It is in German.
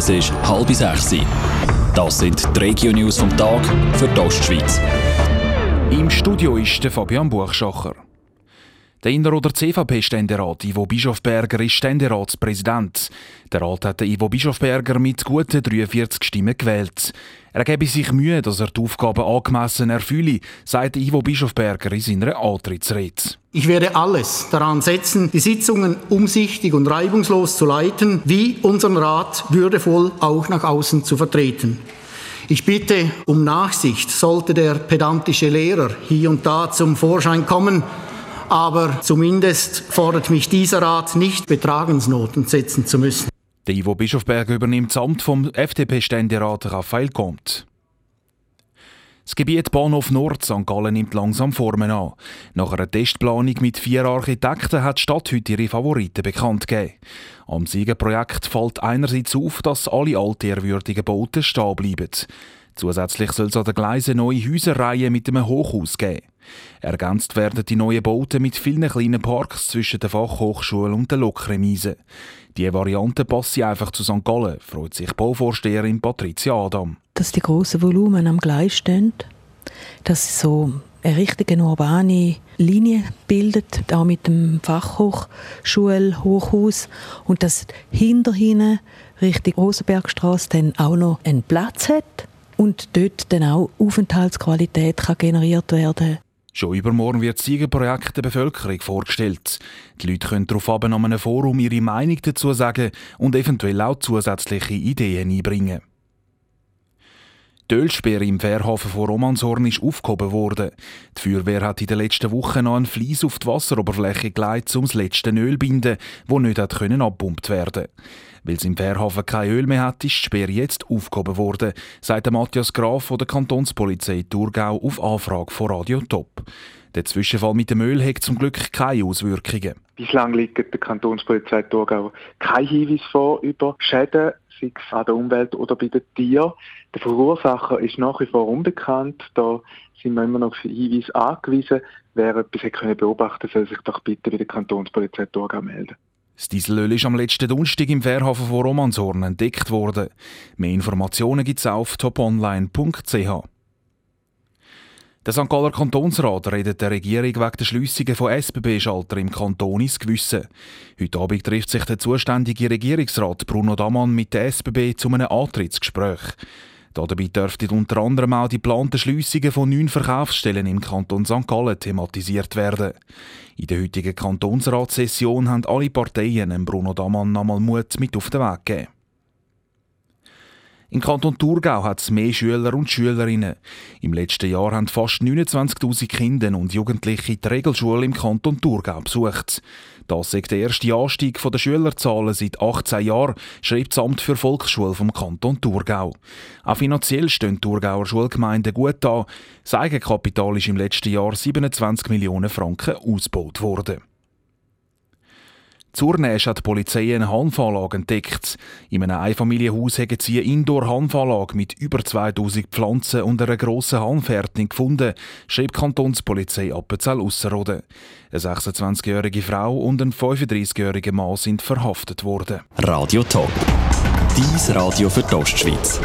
Es ist halb sechs. Das sind die Regio-News vom Tag für die Ostschweiz. Im Studio ist der Fabian Buchschacher. Der Inneroder CVP-Ständerat Ivo Bischofberger ist Ständeratspräsident. Der Rat hat Ivo Bischofberger mit guten 43 Stimmen gewählt. Er gebe sich Mühe, dass er die Aufgaben angemessen erfülle, sagt Ivo Bischofberger in seiner Antrittsrede. Ich werde alles daran setzen, die Sitzungen umsichtig und reibungslos zu leiten, wie unseren Rat würdevoll auch nach außen zu vertreten. Ich bitte um Nachsicht, sollte der pedantische Lehrer hier und da zum Vorschein kommen, aber zumindest fordert mich dieser Rat nicht, Betragensnoten setzen zu müssen. Der Ivo Bischofberger übernimmt das Amt vom FDP-Ständerat Raphael Comte. Das Gebiet Bahnhof Nord St. Gallen nimmt langsam Formen an. Nach einer Testplanung mit vier Architekten hat die Stadt heute ihre Favoriten bekannt gegeben. Am Siegerprojekt fällt einerseits auf, dass alle altehrwürdigen Bauten stehen bleiben. Zusätzlich soll es an den Gleisen neue Häuserreihen mit einem Hochhaus geben. Ergänzt werden die neuen Bauten mit vielen kleinen Parks zwischen der Fachhochschule und der Lokremise. Die Variante passt einfach zu St. Gallen, freut sich Bauvorsteherin Patricia Adam. Dass die grossen Volumen am Gleis stehen, dass sie so eine richtige urbane Linie bildet, auch mit dem Fachhochschulhochhaus und dass hinterhin Richtung Rosenbergstraße dann auch noch einen Platz hat und dort dann auch Aufenthaltsqualität kann generiert werden Schon übermorgen wird das Siegerprojekt der Bevölkerung vorgestellt. Die Leute können darauf an einem Forum ihre Meinung dazu sagen und eventuell auch zusätzliche Ideen einbringen. Die Ölsperre im Fährhafen von Romanshorn ist aufgehoben worden. Die Feuerwehr hat in den letzten Wochen noch einen Flies auf die Wasseroberfläche gelegt, um das letzte Öl zu binden, das nicht abgepumpt werden. Weil es im Fährhafen kein Öl mehr hat, ist die Sperre jetzt aufgehoben worden, sagt Matthias Graf von der Kantonspolizei Thurgau auf Anfrage von Radio Top. Der Zwischenfall mit dem Öl hat zum Glück keine Auswirkungen. Bislang liegt der Kantonspolizei Thurgau kein Hinweis vor über Schäden, sei es an der Umwelt oder bei den Tieren. Der Verursacher ist nach wie vor unbekannt. Da sind wir immer noch auf Hinweise angewiesen. Wer etwas beobachten konnte, soll sich doch bitte bei der Kantonspolizei Thurgau melden. Das Dieselöl ist am letzten Donnerstag im Fährhafen von Romanshorn entdeckt worden. Mehr Informationen gibt es auf toponline.ch. Der St. Galler Kantonsrat redet der Regierung wegen der Schliessungen von SBB-Schalter im Kanton ins Gewissen. Heute Abend trifft sich der zuständige Regierungsrat Bruno Damann mit der SBB zu einem Antrittsgespräch. Dabei dürften unter anderem auch die geplanten Schliessungen von neun Verkaufsstellen im Kanton St. Gallen thematisiert werden. In der heutigen Kantonsratssession haben alle Parteien Bruno Damann nochmal Mut mit auf den Weg gegeben. Im Kanton Thurgau hat es mehr Schüler und Schülerinnen. Im letzten Jahr haben fast 29.000 Kinder und Jugendliche die Regelschule im Kanton Thurgau besucht. Das ist der erste Anstieg der Schülerzahlen seit 18 Jahren, schreibt das Amt für Volksschule vom Kanton Thurgau. Auch finanziell stehen Thurgauer Schulgemeinden gut an. Das Eigenkapital ist im letzten Jahr 27 Millionen Franken ausgebaut worden. Zurnäsch hat die Polizei eine Hanfanlage entdeckt. In einem Einfamilienhaus haben sie eine Indoor-Hanfanlage mit über 2000 Pflanzen und einer grossen Hanfhärtung gefunden, die Kantonspolizei Appenzell-Ausserrhoden. Eine 26-jährige Frau und ein 35-jähriger Mann sind verhaftet worden. Radio Top. Dies Radio für die Ostschweiz.